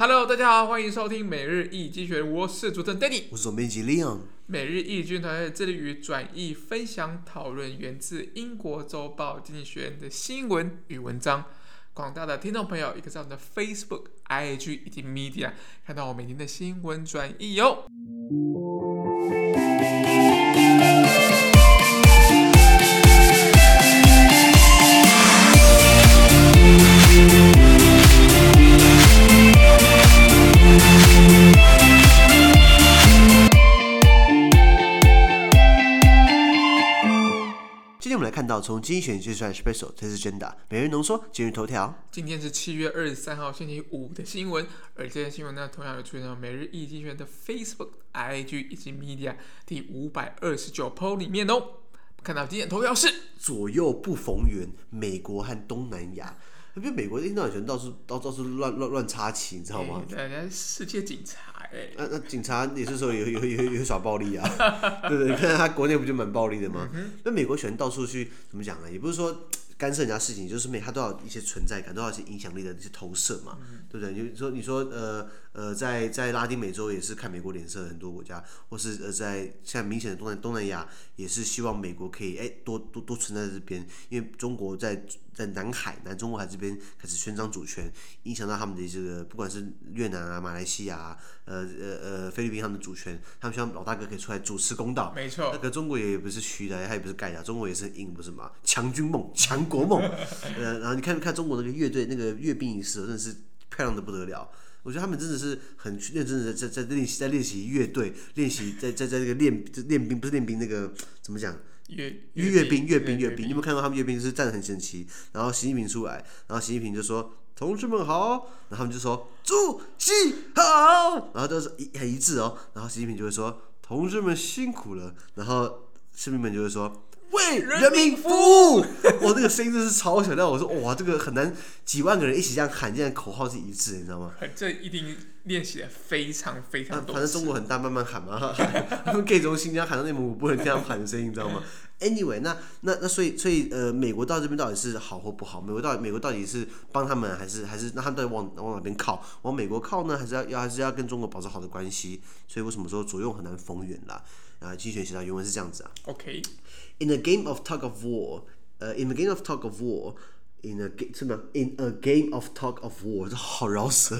Hello，大家好，欢迎收听每日易经济学人，我是主持人 Danny，我是总编辑 Leon。每日易经济团队致力于转译、分享、讨论源自英国周报经济学人的新闻与文章。广大的听众朋友，也可以在我们的 Facebook、IG 以及 Media 看到我每天的新闻转译哟。看到从精选选出来 special 这是真的。每日浓缩今日头条。今天是七月二十三号星期五的新闻，而这些新闻呢，同样有出现在每日一经选的 Facebook、IG 以及 Media 第五百二十九 po 里面哦。看到今天头条是左右不逢源，美国和东南亚。因为美国一天到晚到处到到处乱乱乱插旗，你知道吗？人家世界警察哎。那那警察也是说有有有有耍暴力啊，对 不对？你看他国内不就蛮暴力的吗？那、嗯、美国喜欢到处去怎么讲呢？也不是说干涉人家事情，就是每他都要一些存在感，都要一些影响力的一些投射嘛，嗯、对不对？你说你说呃。呃，在在拉丁美洲也是看美国脸色，很多国家，或是呃在像明显的东南东南亚也是希望美国可以哎多多多存在这边，因为中国在在南海南中国海这边开始宣张主权，影响到他们的这个不管是越南啊、马来西亚啊、呃呃呃菲律宾他们的主权，他们希望老大哥可以出来主持公道。没错。那个中国也不是虚的，他也不是盖的，中国也是硬，不是吗？强军梦、强国梦。呃，然后你看看中国那个乐队那个阅兵仪式，真的是漂亮的不得了。我觉得他们真的是很认真的在在练习在练习乐队，练习在在在那个练练兵不是练兵那个怎么讲？阅阅兵阅兵阅兵，你有没有看到他们阅兵就是站得很整齐？然后习近平出来，然后习近平就说：“同志们好。”然后他们就说：“主席好。”然后都是一很一致哦。然后习近平就会说：“同志们辛苦了。”然后士兵们就会说。为人民服务，我这个声音真是超响亮。我说哇，这个很难，几万个人一起这样喊，这样口号是一致，你知道吗？这一定练习的非常非常多。反正中国很大，慢慢喊嘛。他们可以从新疆喊到内蒙古，不能这样喊的声音，你知道吗？Anyway，那那那所以所以呃，美国到这边到底是好或不好？美国到底美国到底是帮他们，还是还是那他们到底往往哪边靠？往美国靠呢，还是要要还是要跟中国保持好的关系？所以为什么说左右很难逢源啦？啊，精选写到原文是这样子啊。OK。In a game of tug of war，呃、uh,，in a game of tug of war，in a game 什么？In a game of tug of war，这好饶舌。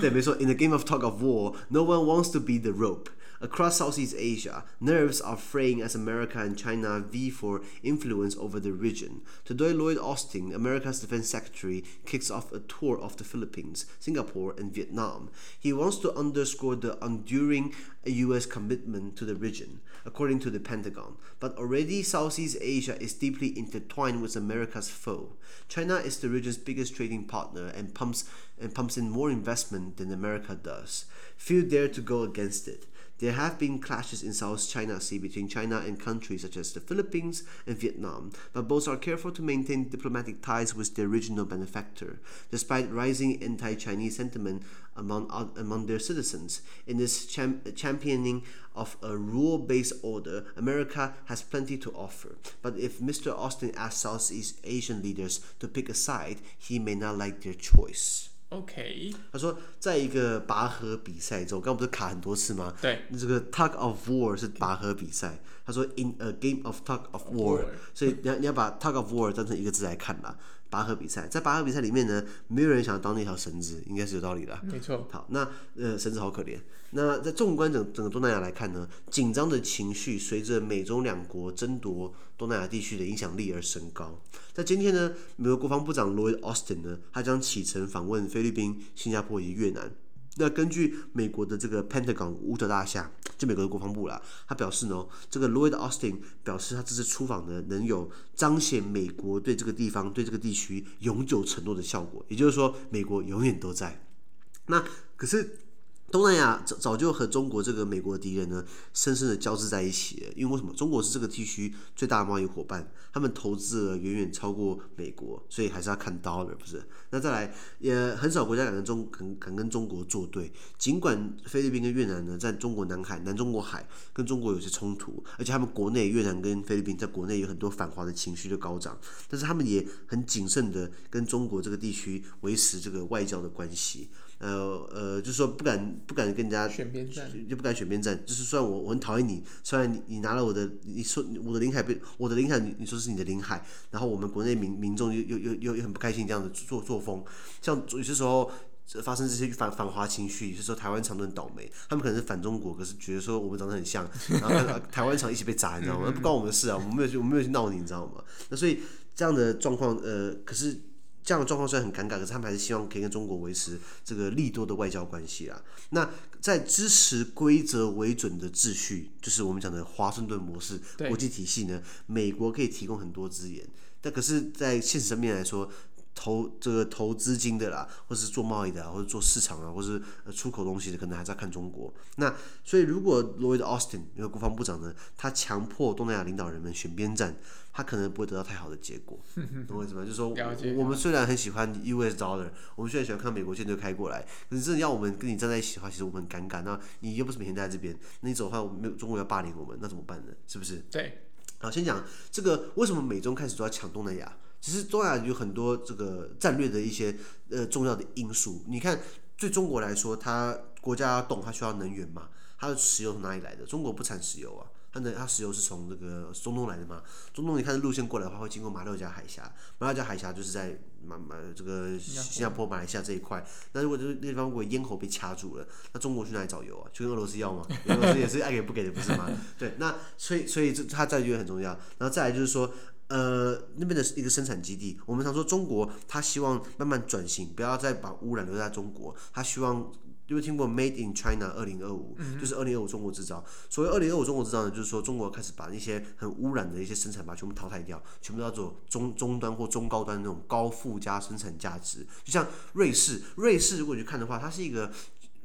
对，没错。In a game of tug of war，no one wants to be the rope。 Across Southeast Asia, nerves are fraying as America and China vie for influence over the region. Today, Lloyd Austin, America's defense secretary, kicks off a tour of the Philippines, Singapore, and Vietnam. He wants to underscore the enduring U.S. commitment to the region, according to the Pentagon. But already, Southeast Asia is deeply intertwined with America's foe. China is the region's biggest trading partner and pumps and pumps in more investment than America does. Few dare to go against it. There have been clashes in South China Sea between China and countries such as the Philippines and Vietnam, but both are careful to maintain diplomatic ties with their regional benefactor, despite rising anti-Chinese sentiment among, among their citizens. In this cham championing of a rule-based order, America has plenty to offer. But if Mr. Austin asks Southeast Asian leaders to pick a side, he may not like their choice. OK，他说，在一个拔河比赛中，刚刚不是卡很多次吗？对，这个 tug of war 是拔河比赛。他说，in a game of tug of war，所以你要你要把 tug of war 当成一个字来看啦。拔河比赛，在拔河比赛里面呢，没有人想要当那条绳子，应该是有道理的。没错。好，那呃，绳子好可怜。那在纵观整整个东南亚来看呢，紧张的情绪随着美中两国争夺东南亚地区的影响力而升高。在今天呢，美国国防部长 Lloyd Austin 呢，他将启程访问菲律宾、新加坡以及越南。那根据美国的这个 Pentagon 五角大厦，就美国的国防部啦，他表示呢，这个 Lloyd Austin 表示他这次出访呢，能有彰显美国对这个地方、对这个地区永久承诺的效果，也就是说，美国永远都在。那可是。东南亚早早就和中国这个美国的敌人呢，深深的交织在一起。因为为什么？中国是这个地区最大的贸易伙伴，他们投资了远远超过美国，所以还是要看 dollar，不是？那再来，也很少国家敢跟中敢敢跟中国作对。尽管菲律宾跟越南呢，在中国南海、南中国海跟中国有些冲突，而且他们国内越南跟菲律宾在国内有很多反华的情绪就高涨，但是他们也很谨慎的跟中国这个地区维持这个外交的关系。呃呃，就是说不敢不敢跟人家选边站，就不敢选边站。就是虽然我我很讨厌你，虽然你你拿了我的，你说我的领海被我的领海，你你说是你的领海，然后我们国内民民众又又又又又很不开心这样的作作风，像有些时候。发生这些反反华情绪，就是说台湾厂都很倒霉，他们可能是反中国，可是觉得说我们长得很像，然后台湾 厂一起被砸，你知道吗？不关我们的事啊，我们没有去，我们没有去闹你，你知道吗？那所以这样的状况，呃，可是这样的状况虽然很尴尬，可是他们还是希望可以跟中国维持这个利多的外交关系啊。那在支持规则为准的秩序，就是我们讲的华盛顿模式国际体系呢，美国可以提供很多资源，但可是，在现实层面来说。投这个投资金的啦，或者是做贸易的，或者做市场啊，或者是出口东西的，可能还是要看中国。那所以，如果 Lloyd Austin 那个国防部长呢，他强迫东南亚领导人们选边站，他可能不会得到太好的结果。懂我意思吗？就是说，我们虽然很喜欢 US dollar，我们虽然喜欢看美国舰队开过来，可是真的要我们跟你站在一起的话，其实我们很尴尬。那你又不是每天待在这边，那你走的话，没有中国要霸凌我们，那怎么办呢？是不是？对。好，先讲这个为什么美中开始都要抢东南亚？其实东南亚有很多这个战略的一些呃重要的因素。你看，对中国来说，它国家要动，它需要能源嘛？它的石油从哪里来的？中国不产石油啊，它的它石油是从这个中东来的嘛？中东你看路线过来的话，会经过马六甲海峡，马六甲海峡就是在马马这个新加坡、马来西亚这一块。那如果这那地方如果咽喉被掐住了，那中国去哪里找油啊？去跟俄罗斯要吗？俄罗斯也是爱给不给的，不是吗？对，那所以所以这它战略很重要。然后再来就是说。呃，那边的一个生产基地，我们常说中国，他希望慢慢转型，不要再把污染留在中国。他希望，有没有听过 Made in China 二零二五，就是二零二五中国制造。所谓二零二五中国制造呢，就是说中国开始把那些很污染的一些生产，把它全部淘汰掉，全部要做中中端或中高端那种高附加生产价值。就像瑞士，瑞士如果你去看的话，它是一个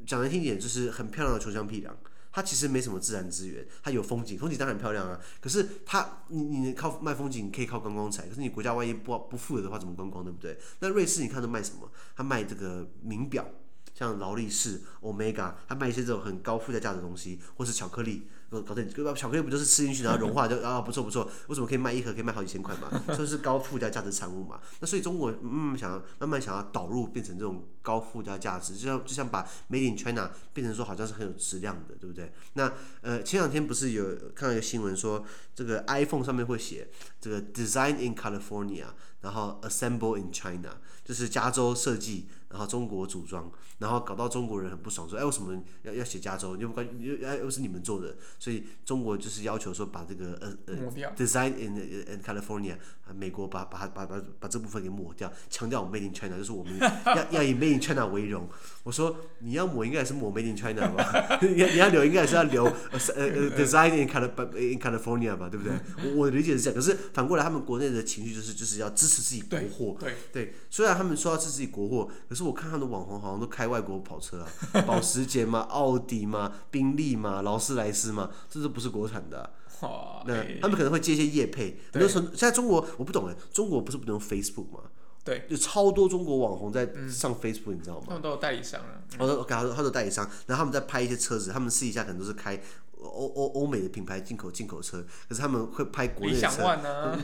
讲难听点，就是很漂亮的穷乡僻壤。它其实没什么自然资源，它有风景，风景当然漂亮啊。可是它，你你靠卖风景可以靠观光财，可是你国家万一不不富有的话，怎么观光，对不对？那瑞士你看它卖什么？它卖这个名表，像劳力士、Omega，它卖一些这种很高附加价值的东西，或是巧克力。搞定，巧克力不就是吃进去然后融化就 啊不错不错，为什么可以卖一盒可以卖好几千块嘛？这是高附加价值产物嘛？那所以中国嗯想要慢慢想要导入变成这种高附加价值，就像就像把 Made in China 变成说好像是很有质量的，对不对？那呃前两天不是有看到一个新闻说，这个 iPhone 上面会写这个 Design in California，然后 Assemble in China，就是加州设计。然后中国组装，然后搞到中国人很不爽，说：“哎，为什么要要写加州？又不关又又又是你们做的？”所以中国就是要求说把这个呃呃 design in in California，美国把把它把把把这部分给抹掉，强调我们 Made in China，就是我们 要要以 Made in China 为荣。我说你要抹应该也是抹 Made in China 吧？你你要留应该也是要留呃呃 design in California in California 吧？对不对？我我的理解是这样。可是反过来，他们国内的情绪就是就是要支持自己国货。对对，对，虽然他们说要支持自己国货，可是。我看他们的网红好像都开外国跑车啊，保时捷嘛、奥迪嘛、宾利嘛、劳斯莱斯嘛，这都不是国产的、啊。哦、那他们可能会接一些业配。比如说现在中国我不懂哎，中国不是不能用 Facebook 吗？对，就超多中国网红在上 Facebook，、嗯、你知道吗？他们都有代理商啊。我说，他说他说代理商，然后他们在拍一些车子，他们私底下可能都是开。欧欧欧美的品牌进口进口车，可是他们会拍国内的车，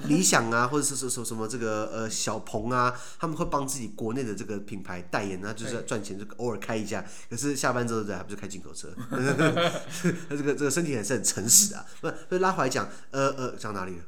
理想、啊、或者是说什么什么这个呃小鹏啊，他们会帮自己国内的这个品牌代言那，就是赚钱，就偶尔开一下。可是下班之后对，还不是开进口车？他这个这个身体还是很诚实啊。不，所以拉回来讲，呃呃，讲哪里了？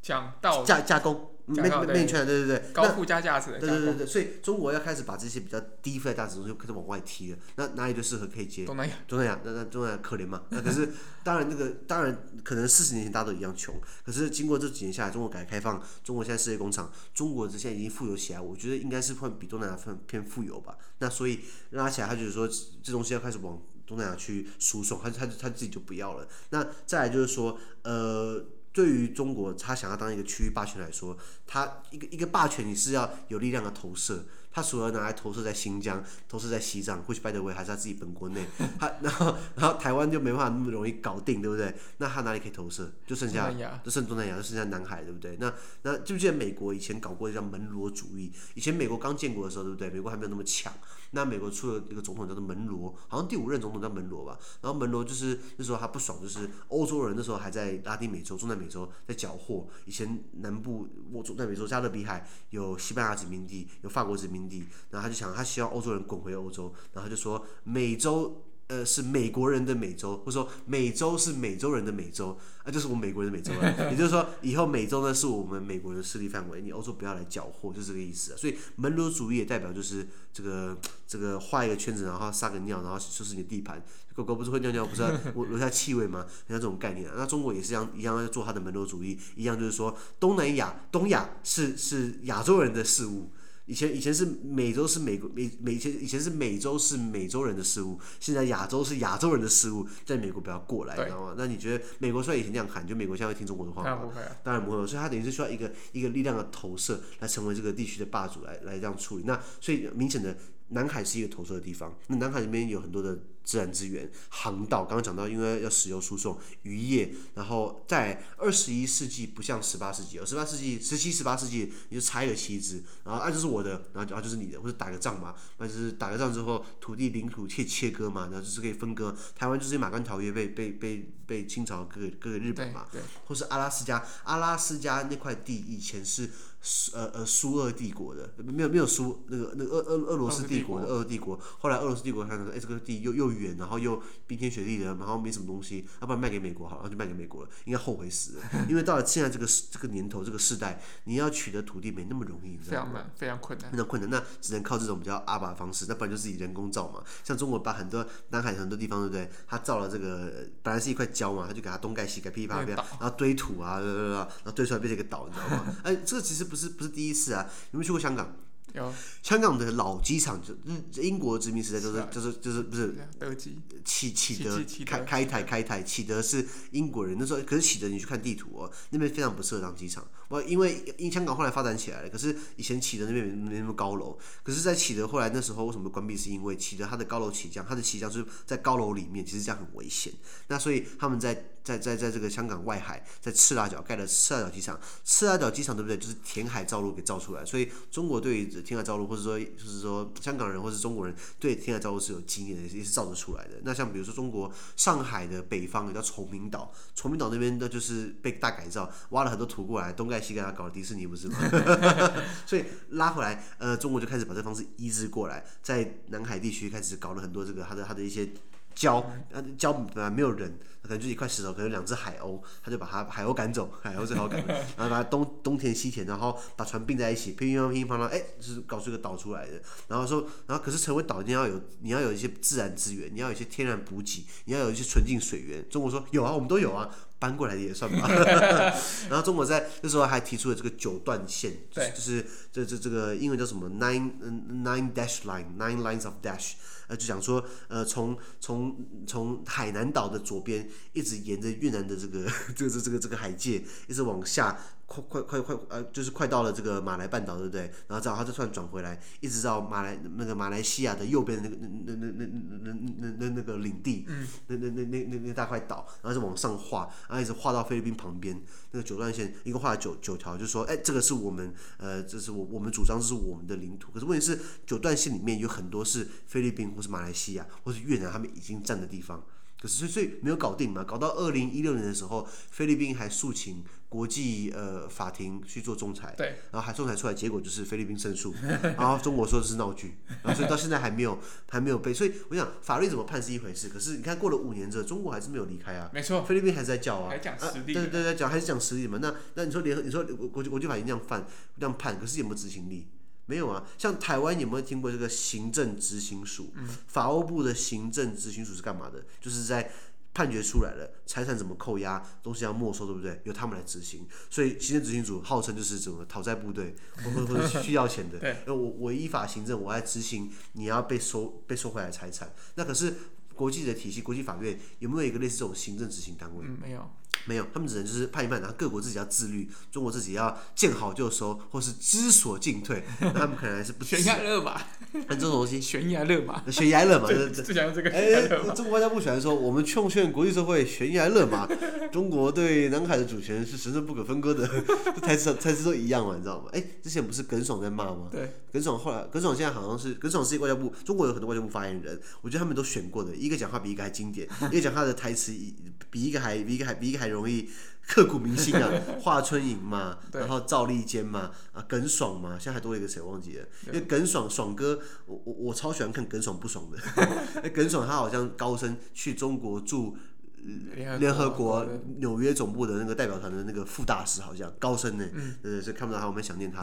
讲到加加工。没没没圈，对对对，高附加价值的，对对对对，所以中国要开始把这些比较低附加价值的东西开始往外踢了。那哪里就适合可以接？东南亚，东南亚，那那东南亚可怜嘛？那可是 当然那个当然可能四十年前大家都一样穷，可是经过这几年下来，中国改革开放，中国现在世界工厂，中国这现在已经富有起来，我觉得应该是会比东南亚偏偏富有吧。那所以拉起来，他就是说这东西要开始往东南亚去输送，他他他自己就不要了。那再来就是说，呃。对于中国，他想要当一个区域霸权来说，他一个一个霸权，你是要有力量的投射。他除了拿来投射在新疆、投射在西藏，或许 by the way 还是他自己本国内。他然后然后台湾就没办法那么容易搞定，对不对？那他哪里可以投射？就剩下就剩东南亚，就剩下南海，对不对？那那记不记得美国以前搞过一叫门罗主义？以前美国刚建国的时候，对不对？美国还没有那么强。那美国出了一个总统叫做门罗，好像第五任总统叫门罗吧。然后门罗就是那时候他不爽，就是欧洲人那时候还在拉丁美洲、中南美洲在缴获。以前南部我中南美洲加勒比海有西班牙殖民地，有法国殖民地，然后他就想他希望欧洲人滚回欧洲，然后他就说美洲。呃，是美国人的美洲，或者说美洲是美洲人的美洲，啊，就是我们美国人的美洲了。也就是说，以后美洲呢是我们美国人的势力范围，你欧洲不要来搅和，就是这个意思啊。所以门罗主义也代表就是这个这个画一个圈子，然后撒个尿，然后就是你的地盘。狗狗不是会尿尿，不是 我留下气味吗？像这种概念啊。那中国也是一样，一样要做它的门罗主义，一样就是说东南亚、东亚是是亚洲人的事物。以前以前是美洲是美国美美以前以前是美洲是美洲人的事物，现在亚洲是亚洲人的事物，在美国不要过来，知道吗？那你觉得美国虽然以前这样喊，就美国现在会听中国的话吗？当然不会，当然不会。所以他等于是需要一个一个力量的投射，来成为这个地区的霸主，来来这样处理。那所以明显的。南海是一个投射的地方，那南海里面有很多的自然资源，航道刚刚讲到，因为要石油输送、渔业，然后在二十一世纪不像十八世纪，十八世纪、十七、十八世纪你就插一个旗子，然后啊就是我的，然后啊就是你的，或者打个仗嘛，那就是打个仗之后土地领土切切割嘛，然后就是可以分割。台湾就是马关条约被被被被清朝割给割给日本嘛，或是阿拉斯加，阿拉斯加那块地以前是。苏呃呃苏俄帝国的没有没有苏那个那个俄俄俄罗斯帝国的俄罗斯帝国，后来俄罗斯帝国看到说，哎这个地又又远，然后又冰天雪地的，然后没什么东西，要不然卖给美国好，然后就卖给美国了，应该后悔死了，因为到了现在这个这个年头这个时代，你要取得土地没那么容易，非常难，非常困难，非常困难，那只能靠这种比较阿巴的方式，那不然就是以人工造嘛，像中国把很多南海很多地方对不对？他造了这个本来是一块礁嘛，他就给它东盖西盖噼里啪啦，然后堆土啊，然后堆出来变成一个岛，你知道吗？哎，这个其实不是不是第一次啊，有没有去过香港？有。香港的老机场就日英国殖民时代就是就是就是不是德基启启德开开台开台启德是英国人那时候，可是启德你去看地图哦，那边非常不适合当机场。我因为因香港后来发展起来了，可是以前启德那边没那么高楼，可是，在启德后来那时候为什么关闭？是因为启德它的高楼起降，它的起降就是在高楼里面，其实这样很危险。那所以他们在在在在这个香港外海，在赤腊角盖了赤腊角机场。赤腊角机场对不对？就是填海造陆给造出来。所以中国对于填海造陆，或者说就是说香港人或是中国人对填海造陆是有经验的，也是造得出来的。那像比如说中国上海的北方有叫崇明岛，崇明岛那边的就是被大改造，挖了很多土过来，东盖西盖，搞了迪士尼不是吗？所以拉回来，呃，中国就开始把这方式移植过来，在南海地区开始搞了很多这个它的它的一些。礁，呃，礁本来没有人，可能就一块石头，可能两只海鸥，他就把它海鸥赶走，海鸥最好赶，然后把它东东填西填，然后把船并在一起，乒乒乓乒乓乓，哎，就是搞出一个岛出来的。然后说，然后可是成为岛，你要有你要有一些自然资源，你要有一些天然补给，你要有一些纯净水源。中国说有啊，我们都有啊，搬过来的也算吧。然后中国在那时候还提出了这个九段线，就是就是这这这个英文叫什么 nine nine dash line nine lines of dash。呃，就想说，呃，从从从海南岛的左边一直沿着越南的这个 这个这个这个海界，一直往下，快快快快，呃，就是快到了这个马来半岛，对不对？然后再他它算转回来，一直到马来，那个马来西亚的右边的那个那那那那那那那那个领地，嗯，那那那那那那大块岛，然后就往上画。然后一直画到菲律宾旁边，那个九段线，一共画了九九条，就说，哎，这个是我们，呃，这是我我们主张是我们的领土。可是问题是，九段线里面有很多是菲律宾或是马来西亚或是越南他们已经占的地方。可是所以没有搞定嘛？搞到二零一六年的时候，菲律宾还诉请国际呃法庭去做仲裁，对，然后还仲裁出来，结果就是菲律宾胜诉，然后中国说的是闹剧，然后所以到现在还没有还没有被，所以我想法律怎么判是一回事，可是你看过了五年之后，中国还是没有离开啊，没错，菲律宾还是在叫啊，还讲实力，对对对，讲还是讲实力嘛？那那你说联合，你说国际国际法庭这样判这样判，可是有没有执行力？没有啊，像台湾有没有听过这个行政执行署？嗯、法务部的行政执行署是干嘛的？就是在判决出来了，财产怎么扣押，东西要没收，对不对？由他们来执行。所以行政执行署号称就是怎么讨债部队，或或 或者需要钱的。对，我我依法行政，我来执行你要被收被收回来的财产。那可是国际的体系，国际法院有没有一个类似这种行政执行单位？嗯，没有。没有，他们只能就是判一判，然后各国自己要自律，中国自己要见好就收，或是知所进退。那他们可能还是不悬崖勒马，这种东西 悬崖勒马，悬崖勒马，就就想用这个。哎，中国外交部喜欢说，我们劝劝国际社会悬崖勒马，中国对南海的主权是神圣不可分割的，台词台词都一样嘛，你知道吗？哎，之前不是耿爽在骂吗？对，耿爽后来，耿爽现在好像是耿爽是一个外交部，中国有很多外交部发言人，我觉得他们都选过的，一个讲话比一个还经典，一个讲话的台词比一个还比一个还比一个还容易。刻骨铭心啊，华春莹嘛，然后赵立坚嘛，啊，耿爽嘛，现在还多了一个谁忘记了？因为耿爽爽哥，我我我超喜欢看耿爽不爽的。哎，耿爽他好像高升去中国驻联合国纽约总部的那个代表团的那个副大使，好像高升呢。嗯，对对，所以看不到他，我们想念他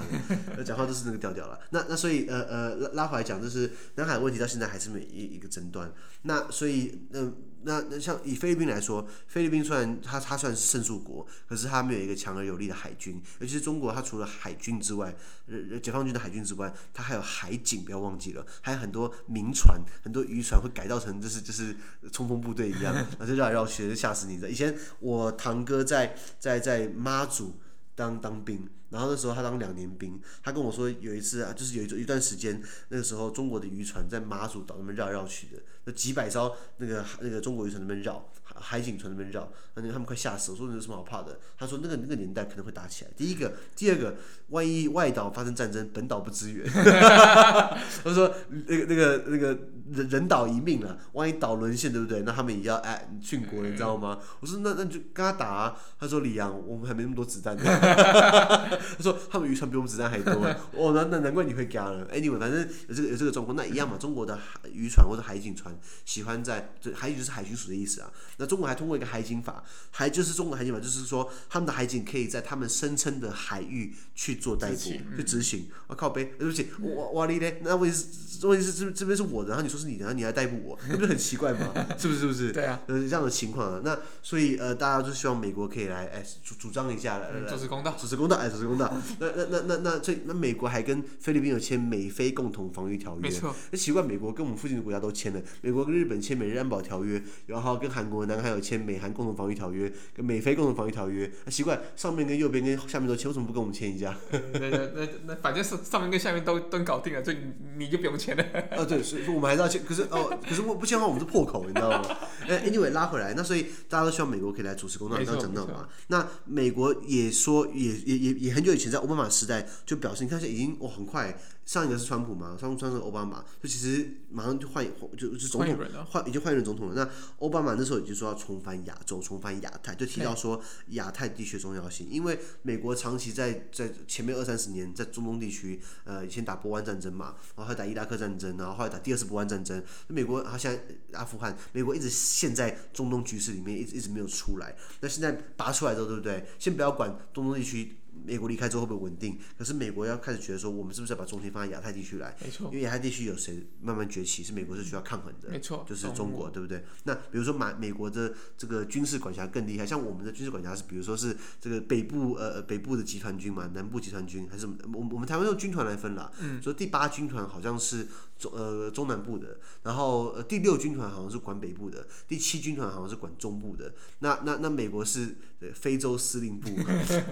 的。讲话都是那个调调了。那那所以呃呃拉拉回来讲，就是南海问题到现在还是没一一个争端。那所以嗯。呃那那像以菲律宾来说，菲律宾虽然它它算是胜诉国，可是它没有一个强而有力的海军，尤其是中国，它除了海军之外，呃，解放军的海军之外，它还有海警，不要忘记了，还有很多民船，很多渔船会改造成就是就是冲锋部队一样，然后就绕来绕去，就吓死你的。以前我堂哥在在在妈祖当当兵。然后那时候他当两年兵，他跟我说有一次啊，就是有一一段时间，那个时候中国的渔船在马祖岛那边绕来绕去的，那几百艘那个那个中国渔船那边绕，海警船那边绕，那他们快吓死了。我说你有什么好怕的？他说那个那个年代可能会打起来。第一个，第二个，万一外岛发生战争，本岛不支援。他说那个那个那个人人岛一命啊，万一岛沦陷，对不对？那他们也要哎殉国，你知道吗？我说那那就跟他打啊。他说李阳，我们还没那么多子弹。他说他们渔船比我们子弹还多，哦，那那难怪你会加了。Anyway，反正有这个有这个状况，那一样嘛。中国的海渔船或者海警船喜欢在，这海警就是海巡署的意思啊。那中国还通过一个海警法，还就是中国海警法，就是说他们的海警可以在他们声称的海域去做逮捕、去执行。我、嗯啊、靠北，对不起，我我你嘞，那问题是问题是这这边是我的，然后你说是你的，然后你还逮捕我，那不是很奇怪吗？是不是？是不是？对啊，呃，这样的情况啊。那所以呃，大家就希望美国可以来哎主主张一下来，来主持公道，主持公道，哎，主持公道。那那那那那这那美国还跟菲律宾有签美菲共同防御条约，没错。那奇怪，美国跟我们附近的国家都签了，美国跟日本签美日安保条约，然后跟韩国、南还有签美韩共同防御条约，跟美菲共同防御条约。那奇怪，上面跟右边跟下面都签，为什么不跟我们签一下？那那那那反正是上面跟下面都都搞定了，所以你就不用签了。啊，对，所以说我们还是要签。可是哦，可是我不签的话，我们是破口，你知道吗？哎，anyway 拉回来，那所以大家都希望美国可以来主持公道，刚刚讲到嘛。那美国也说，也也也也很久以前在奥巴马时代就表示，你看现在已经哇很快，上一个是川普嘛，上上是奥巴马，就其实马上就换就就是总统换已经换一任总统了。那奥巴马那时候已经说要重返亚洲，重返亚太，就提到说亚太地区的重要性，因为美国长期在在前面二三十年在中东地区，呃，以前打波湾战争嘛，然后还打伊拉克战争，然后后来打第二次波湾战争。美国他现在阿富汗，美国一直陷在中东局势里面，一直一直没有出来。那现在拔出来之后，对不对？先不要管中东地区。美国离开之后会不会稳定？可是美国要开始觉得说，我们是不是要把重心放在亚太地区来？没错，因为亚太地区有谁慢慢崛起，是美国是需要抗衡的。没错，就是中国，对不对？那比如说美美国的这个军事管辖更厉害，像我们的军事管辖是，比如说是这个北部呃北部的集团军嘛，南部集团军还是我我们台湾用军团来分啦。嗯，所以第八军团好像是中呃中南部的，然后呃第六军团好像是管北部的，第七军团好像是管中部的。那那那美国是非洲司令部、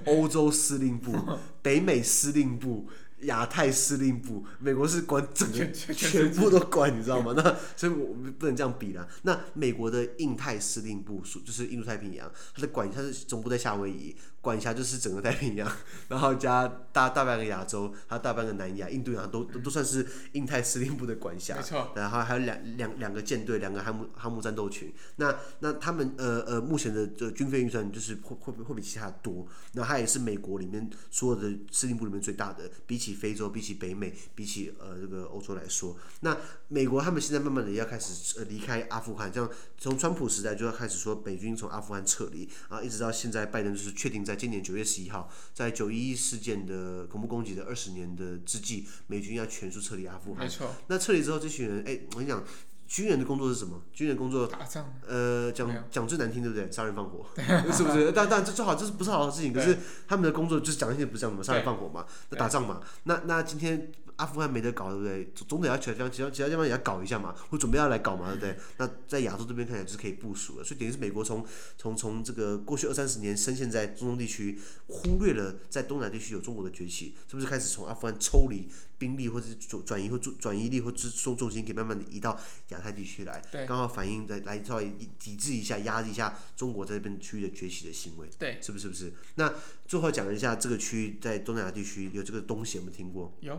欧洲司令部、北美司令部、亚太司令部，美国是管整个全部都管，你知道吗？那所以我们不能这样比啦。那美国的印太司令部就是印度太平洋，它的管它是总部在夏威夷。管辖就是整个太平洋，然后加大大半个亚洲，还有大半个南亚、印度洋都都都算是印太司令部的管辖。没错。然后还有两两两个舰队，两个航母航母战斗群。那那他们呃呃目前的这军费预算就是会会会比其他的多。那它也是美国里面所有的司令部里面最大的，比起非洲、比起北美、比起呃这个欧洲来说，那美国他们现在慢慢的也要开始呃离开阿富汗，像从川普时代就要开始说美军从阿富汗撤离，啊一直到现在拜登就是确定。在今年九月十一号，在九一一事件的恐怖攻击的二十年的之际，美军要全数撤离阿富汗。没错。那撤离之后，这群人，哎，我跟你讲，军人的工作是什么？军人工作打仗。呃，讲讲最难听，对不对？杀人放火，是不是？但但这最好，这是不是好的事情？可是他们的工作就是讲一些不是这样的嘛，杀人放火嘛，那打仗嘛。那那今天。阿富汗没得搞，对不对？总得要其他地方，其他其他地方也要搞一下嘛，或准备要来搞嘛，对不对？那在亚洲这边看起来就是可以部署了，所以等于是美国从从从这个过去二三十年深陷在中东地区，忽略了在东南地区有中国的崛起，是不是开始从阿富汗抽离兵力，或者转转移或转转移力或者重重心，给慢慢的移到亚太地区来，刚好反映在来稍微抵制一下，压制一下中国在这边区域的崛起的行为，对，是不是？不是？那最后讲一下这个区域在东南亚地区有这个东西，有没有听过？有。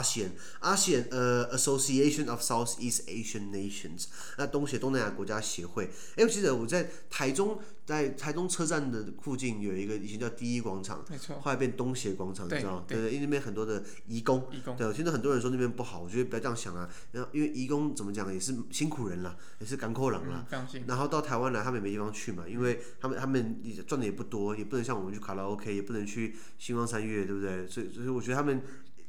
ASEAN，ASEAN，呃，Association of Southeast Asian Nations，那东协东南亚国家协会。哎，我记得我在台中，在台中车站的附近有一个以前叫第一广场，没错，后来变东协广场，你知道吗？对对，因为那边很多的移工，移工，对，我听到很多人说那边不好，我觉得不要这样想啊。然后因为移工怎么讲也是辛苦人啦，也是赶苦人啦。然后到台湾来，他们也没地方去嘛，因为他们他们赚的也不多，也不能像我们去卡拉 OK，也不能去星光三月，对不对？所以所以我觉得他们。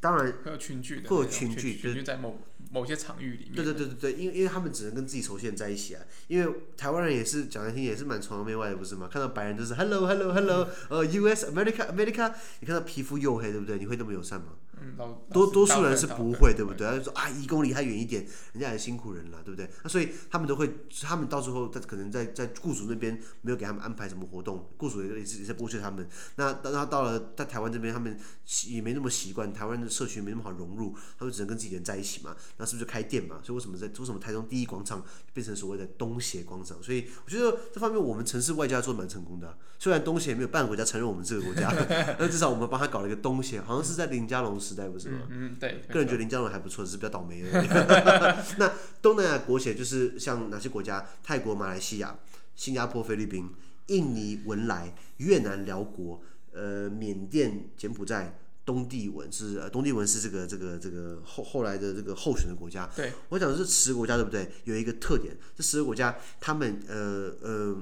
当然会有群聚的，会有群聚，群聚在某某些场域里面。对对对对对，因为因为他们只能跟自己熟悉人在一起啊。因为台湾人也是讲难听也是蛮崇洋媚外的，不是吗？看到白人都是 hello hello hello，呃，US America America，你看到皮肤黝黑，对不对？你会那么友善吗？嗯，多多数人是不会，对不对？他就说啊，一公里还远一点，人家也辛苦人了，对不对？那所以他们都会，他们到时候他可能在在雇主那边没有给他们安排什么活动，雇主也是也是剥削他们。那那他到了在台湾这边，他们也没那么习惯，台湾的社区没那么好融入，他们只能跟自己人在一起嘛。那是不是就开店嘛？所以为什么在为什么台中第一广场变成所谓的东协广场？所以我觉得这方面我们城市外交做的蛮成功的啊。虽然东协没有半个国家承认我们这个国家，但至少我们帮他搞了一个东协，好像是在林佳龙时代，不是吗？嗯。对，个人觉得林佳龙还不错，只是比较倒霉而已。那东南亚国协就是像哪些国家？泰国、马来西亚、新加坡、菲律宾、印尼、文莱、越南、寮国、呃，缅甸、柬埔寨、东帝汶是东帝汶是这个这个这个后后来的这个候选的国家。对，我讲的是十个国家，对不对？有一个特点，这十个国家他们呃呃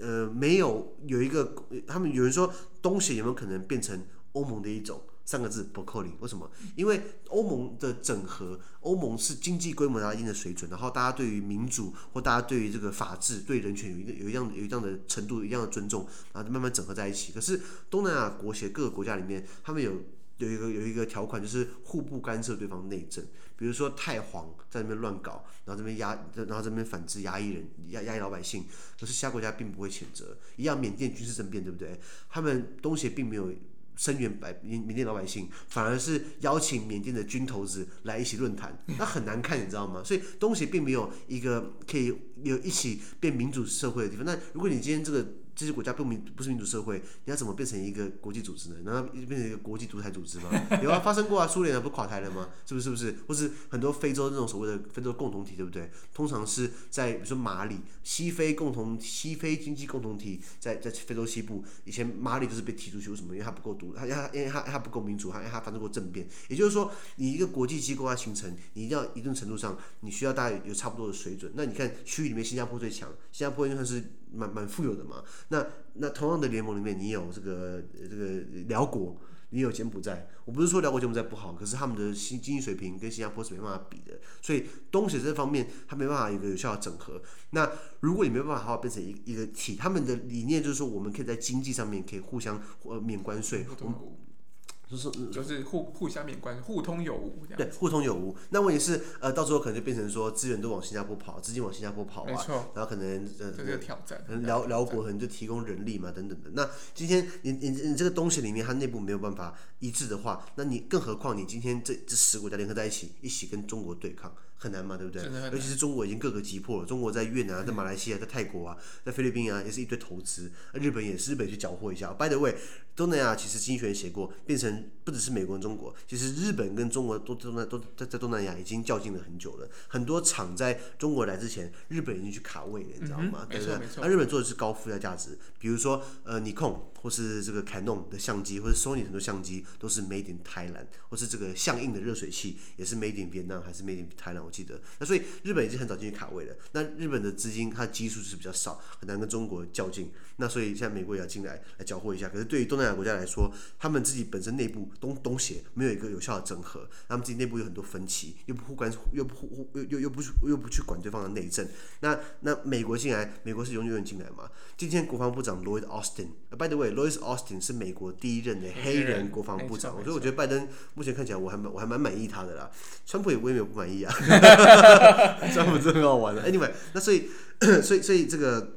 呃没有有一个，他们有人说东协有没有可能变成欧盟的一种？三个字不扣零，为什么？因为欧盟的整合，欧盟是经济规模达到一定的水准，然后大家对于民主或大家对于这个法治、对人权有一个有一样有一样的程度、一样的尊重，然后慢慢整合在一起。可是东南亚国协各个国家里面，他们有有一个有一个条款，就是互不干涉对方内政。比如说太皇在那边乱搞，然后这边压，然后这边反制压抑人、压压抑老百姓，可是其他国家并不会谴责。一样，缅甸军事政变，对不对？他们东协并没有。声援百缅缅甸老百姓，反而是邀请缅甸的军头子来一起论坛，那很难看，你知道吗？所以东协并没有一个可以有一起变民主社会的地方。那如果你今天这个。这些国家不民不是民主社会，你要怎么变成一个国际组织呢？难道变成一个国际独裁组织吗？有啊，发生过啊，苏联啊不垮台了吗？是不是？是不是？或是很多非洲那种所谓的非洲共同体，对不对？通常是在比如说马里西非共同西非经济共同体在在非洲西部，以前马里就是被踢出去，为什么？因为它不够独，它它因为它它不够民主，它因为它发生过政变。也就是说，你一个国际机构要形成，你一定要一定程度上，你需要大概有差不多的水准。那你看区域里面，新加坡最强，新加坡应该是。蛮蛮富有的嘛，那那同样的联盟里面，你有这个这个辽国，你有柬埔寨。我不是说辽国柬埔寨不好，可是他们的经经济水平跟新加坡是没办法比的。所以东协这方面，他没办法有一个有效的整合。那如果你没办法好好变成一一个体，他们的理念就是说，我们可以在经济上面可以互相呃免关税。就是就是互互相免关，互通有无这样。对，互通有无。那问题是，呃，到时候可能就变成说，资源都往新加坡跑，资金往新加坡跑啊。没错。然后可能呃，这个挑战。可能寮寮国可能就提供人力嘛，等等的。那今天你你你这个东西里面，它内部没有办法一致的话，那你更何况你今天这这十国家联合在一起，一起跟中国对抗。很难嘛，对不对？尤其是中国已经各个击破了。中国在越南啊，在马来西亚，在泰国啊，在菲律宾啊，也是一堆投资。日本也是，日本去缴获一下。By the way，东南亚其实经济学写过，变成不只是美国跟中国，其实日本跟中国都都都在在东南亚已经较劲了很久了。很多厂在中国来之前，日本已经去卡位了，你知道吗？对不对？那日本做的是高附加价值，比如说呃，尼控或是这个 Canon 的相机，或是 Sony 很多相机都是 Made in Thailand，或是这个相应的热水器也是 Made in Vietnam 还是 Made in Thailand 我。记得。那所以日本已经很早进去卡位了。那日本的资金它的基数是比较少，很难跟中国较劲。那所以现在美国也要进来来缴获一下。可是对于东南亚国家来说，他们自己本身内部东东协没有一个有效的整合，他们自己内部有很多分歧，又不管又不互又又又不又不去管对方的内政。那那美国进来，美国是永远进来嘛？今天国防部长 Lloyd Austin，by the way，Lloyd Austin 是美国第一任的黑人国防部长，所以我觉得拜登目前看起来我还蛮我还蛮满意他的啦。川普也我也没有不满意啊，川普真的很好玩的。Anyway，那所以所以所以这个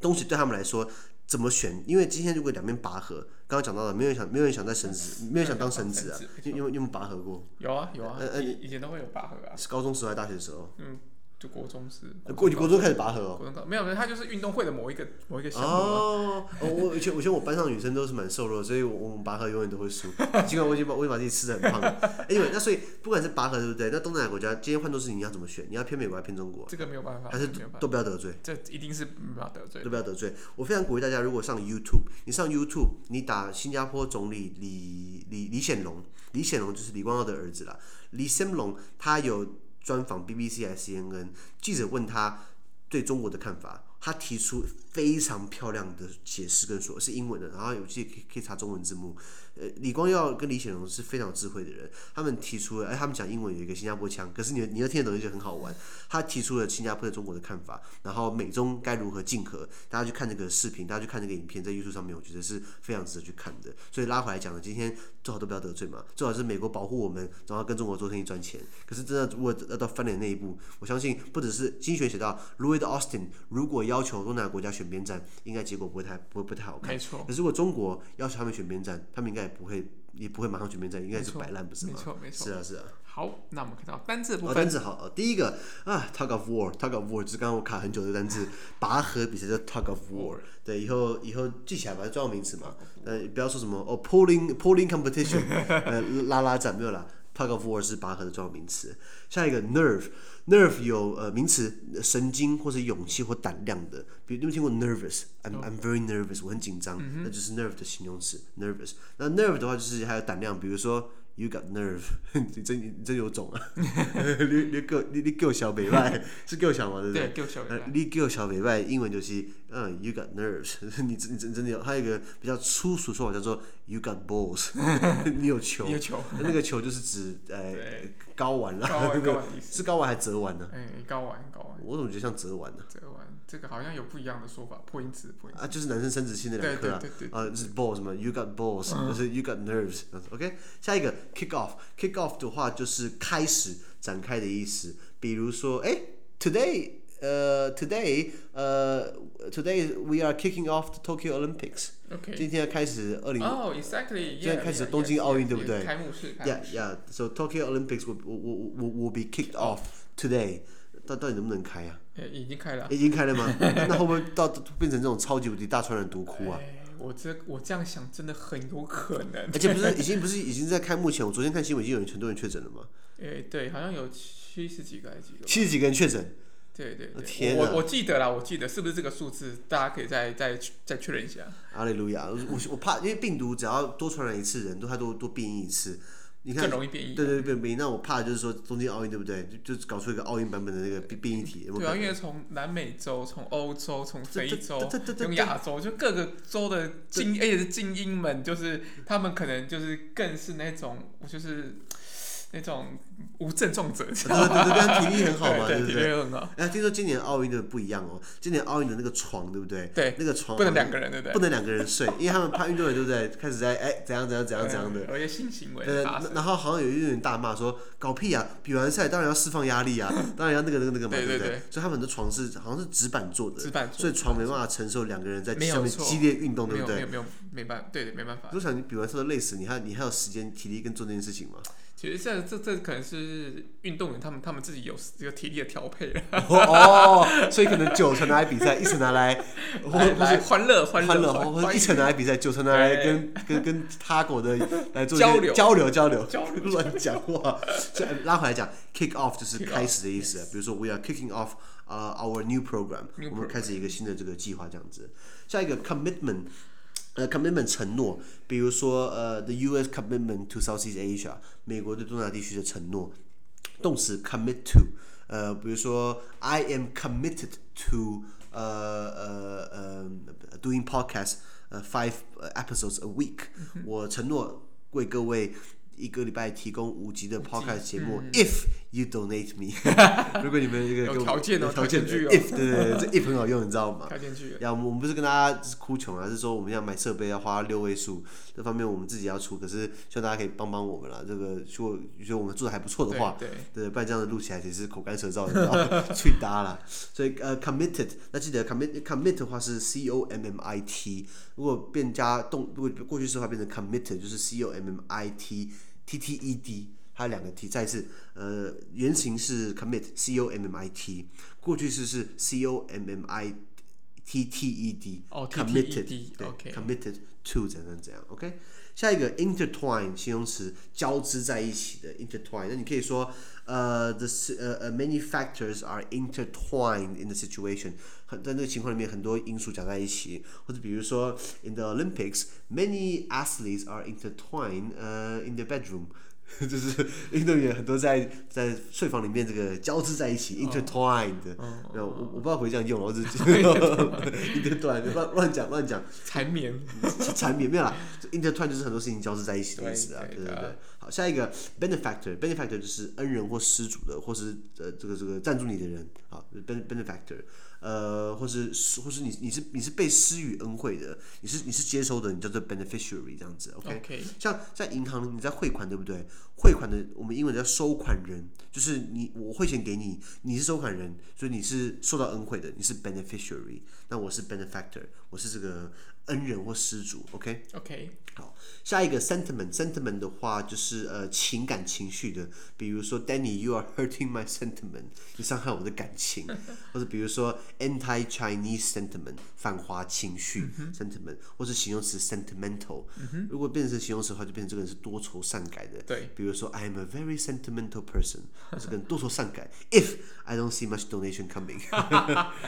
东西对他们来说怎么选？因为今天如果两边拔河，刚刚讲到了，没有人想没有人想在神职，没有人想当神职啊？有有有没有拔河过？有啊有啊，呃呃以前都会有拔河啊。是高中时候还是大学的时候？嗯。就国中是，国国中开始拔河哦。没有没有，他就是运动会的某一个某一个项目。哦，我以前我以前我班上女生都是蛮瘦弱，所以我们拔河永远都会输。尽管我已经把我已经把自己吃的很胖。Anyway，那所以不管是拔河对不对？那东南亚国家今天换作是你要怎么选？你要偏美国还是偏中国？这个没有办法，还是都不要得罪。这一定是不要得罪，都不要得罪。我非常鼓励大家，如果上 YouTube，你上 YouTube，你打新加坡总理李李李显龙，李显龙就是李光耀的儿子啦。李显龙他有。专访 BBC 还是 CNN，记者问他对中国的看法，他提出非常漂亮的解释跟说，是英文的，然后有些可以可以查中文字幕。呃，李光耀跟李显龙是非常智慧的人，他们提出了，哎，他们讲英文有一个新加坡腔，可是你你要听得懂就很好玩。他提出了新加坡对中国的看法，然后美中该如何竞合，大家去看这个视频，大家去看这个影片，在 YouTube 上面，我觉得是非常值得去看的。所以拉回来讲了，今天最好都不要得罪嘛，最好是美国保护我们，然后跟中国做生意赚钱。可是真的如果要到翻脸那一步，我相信不只是经济学写到，Lloyd Austin 如果要求东南亚国家选边站，应该结果不会太不会不太好看。没错。可是如果中国要求他们选边站，他们应该也。不会，也不会马上选边站，应该是摆烂，不是吗？没错，没错。是啊，是啊。好，那我们看到单字部分。哦，单字好，第一个啊，tug of war，tug of war，就是刚刚我卡很久的单字，拔河比赛叫 tug of war。对，以后以后记起来吧，专用名词嘛。呃，不要说什么哦，pulling pulling competition，呃，拉拉战没有啦。Tug of war 是拔河的重要名词。下一个 nerve，nerve 有呃名词神经或者勇气或胆量的，比如你有没有听过 nervous？I'm I'm very nervous，我很紧张，那就是 nerve 的形容词 nervous。那 nerve 的话就是还有胆量，比如说。You got nerve，你真你真有种啊！你你够你你够小北外是够小吗？对不对？对，够小北外。你够小北外，英文就是嗯，You got nerves，你 你真真的有。还有一个比较粗俗说法叫做 You got balls，你有球。你有球。那个球就是指呃睾丸啦，那个是睾丸还是折丸呢？哎，睾丸睾丸。我怎么觉得像折丸呢？这个好像有不一样的说法，破音词，破音词。啊，就是男生生殖器那两颗啊，啊，是 balls 什么？You got balls，就是 you got nerves。OK，下一个 kick off，kick off 的话就是开始展开的意思。比如说，哎，today，呃，today，呃，today we are kicking off the Tokyo Olympics。OK，今天要开始二零，哦，exactly，今天开始东京奥运，对不对？开幕式。Yeah，yeah，so Tokyo Olympics will will will will be kicked off today。到到底能不能开啊？已经开了，已经开了吗？那会不会到变成这种超级无敌大传染毒窟啊？我这我这样想真的很有可能。而且不是 已经不是已经在开幕前，我昨天看新闻已经有很多人确诊了吗？哎，对，好像有七十几个还是几个？七十几个人确诊。对对对，我我记得啦，我记得是不是这个数字？大家可以再再再确认一下。阿利路亚，我我怕，因为病毒只要多传染一次人，都它多多变异一次。你看，更容易变异。对对对，变异。那我怕就是说，东京奥运对不对？就就搞出一个奥运版本的那个变变异体。对啊，因为从南美洲、从欧洲、从非洲、从亚洲，就各个州的精，而且是精英们，就是他们可能就是更是那种，就是。那种无症状者，对对对，体力很好嘛，对不对？很好。哎，听说今年奥运的不一样哦，今年奥运的那个床，对不对？对，那个床不能两个人，对不对？不能两个人睡，因为他们怕运动员，对不对？开始在哎怎样怎样怎样怎样的，有些性行为。对，然后好像有运动员大骂说：“搞屁啊！比完赛当然要释放压力啊，当然要那个那个那个嘛，对不对？”所以他们的床是好像是纸板做的，纸板所以床没办法承受两个人在上面激烈运动，对不对？没有没有没办法，对对没办法。我想你比完赛都累死，你还你还有时间体力跟做这件事情吗？其实这这这可能是运动员他们他们自己有这个体力的调配了。哦，所以可能九成拿来比赛，一成拿来，或者是欢乐欢乐，或者一成拿来比赛，九成拿来跟跟 跟他国的来做交流交流交流交流，乱讲话。拉回来讲，kick off 就是开始的意思。比如说，we are kicking off 呃 our new program，我们开始一个新的这个计划这样子。下一个 commitment。呃，commitment 承诺，比如说呃，the U.S. commitment to Southeast Asia，美国对东南亚地区的承诺，动词 commit to，呃，比如说，I am committed to 呃呃呃 doing podcast 呃 five episodes a week，、嗯、我承诺为各位一个礼拜提供五集的 podcast 节目、嗯、，if You donate me，如果你们一个有条件哦，条件句哦，if 对对对，这 if 很好用，你知道吗？条件具有。呀，我们不是跟大家哭穷啊，是说我们要买设备要花六位数，这方面我们自己要出，可是希望大家可以帮帮我们啦。这个如果觉得我们做的还不错的话，对对，不然这样子录起来其实是口干舌燥的，然后脆搭了。所以呃、uh,，committed，那记得 commit commit 的话是 c o m m i t，如果变加动，如果过去式的话变成 committed，就是 c o m m i t t t e d。它两个 t，再一次，呃，原型是 commit，c o m m i t，过去式是 c o m m i t t e d，committed，对，committed to 怎样怎样，OK。下一个 intertwine 形容词，交织在一起的 intertwine，那你可以说，呃，the 呃 many factors are intertwined in the situation，很在那个情况里面很多因素讲在一起，或者比如说 in the Olympics，many athletes are intertwined，呃，in the bedroom。 就是运动员很多在在睡房里面这个交织在一起，intertwined。我我不知道会这样用，我只是 intertwined 乱乱讲乱讲。缠绵，缠绵没有啦，intertwined 就是很多事情交织在一起的意思啊，对对对。好，下一个 benefactor，benefactor 就是恩人或施主的，或是呃这个这个赞助你的人，好，benefactor。呃，或是或是你你是你是被施予恩惠的，你是你是接收的，你叫做 beneficiary 这样子，OK？, okay. 像在银行你在汇款对不对？汇款的我们英文叫收款人，就是你我汇钱给你，你是收款人，所以你是受到恩惠的，你是 beneficiary。那我是 benefactor，我是这个恩人或施主，OK？OK？、Okay? Okay. 好，下一个 sentiment，sentiment 的话就是呃情感情绪的，比如说 Danny，you are hurting my sentiment，你伤害我的感情，或者比如说。Anti-Chinese sentiment 反华情绪、嗯、sentiment，或是形容词 sentimental、嗯。如果变成形容词的话，就变成这个人是多愁善感的。对，比如说 I am a very sentimental person，这个人多愁善感。If I don't see much donation coming，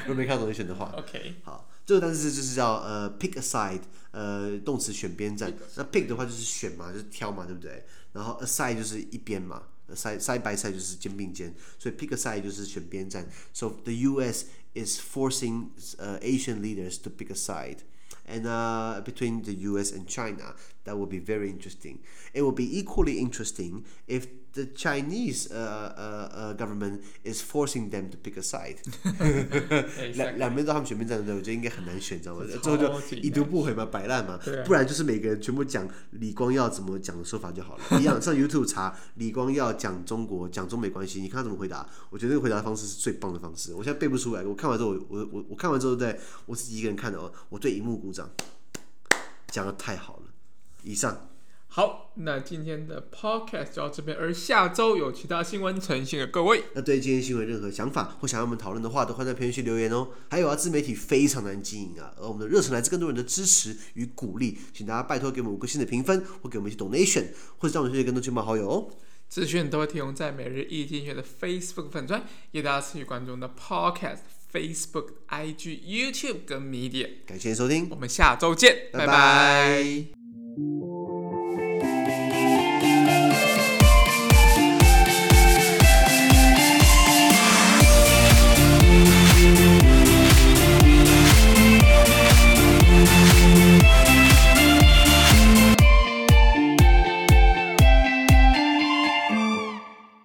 如果没看到 donation 的话，OK。好，这个单词就是叫呃 pick a side，呃动词选边站。那 pick 的话就是选嘛，就是挑嘛，对不对？然后 a side 就是一边嘛，side side by side 就是肩并肩，所以 pick a side 就是选边站。So the U.S. is forcing uh, Asian leaders to pick a side. And uh, between the US and China, that will be very interesting. It will be equally interesting if the Chinese uh, uh, uh, government is forcing them to pick a side，两两边都他们选边站的，我觉得应该很难选，知道吗？最后就已读不回嘛，摆烂嘛，不然就是每个人全部讲李光耀怎么讲的说法就好了。一样上 YouTube 查李光耀讲中国讲中美关系，你看他怎么回答？我觉得那个回答方式是最棒的方式。我现在背不出来，我看完之后，我我我我看完之后，对我自己一个人看的哦，我对荧幕鼓掌，讲的太好了。以上。好，那今天的 podcast 就到这边，而下周有其他新闻呈现给各位。那对今天新闻任何想法或想要我们讨论的话，都欢迎在评论区留言哦。还有啊，自媒体非常难经营啊，而我们的热忱来自更多人的支持与鼓励，请大家拜托给我们五个星的评分，或给我们一些 donation，或者让我们推荐更多亲朋好友哦。资讯都会提供在每日易经济学的 Facebook 粉专，也大家持续关注我们的 podcast、Facebook、IG、YouTube 跟 Media。感谢收听，我们下周见，拜拜。拜拜。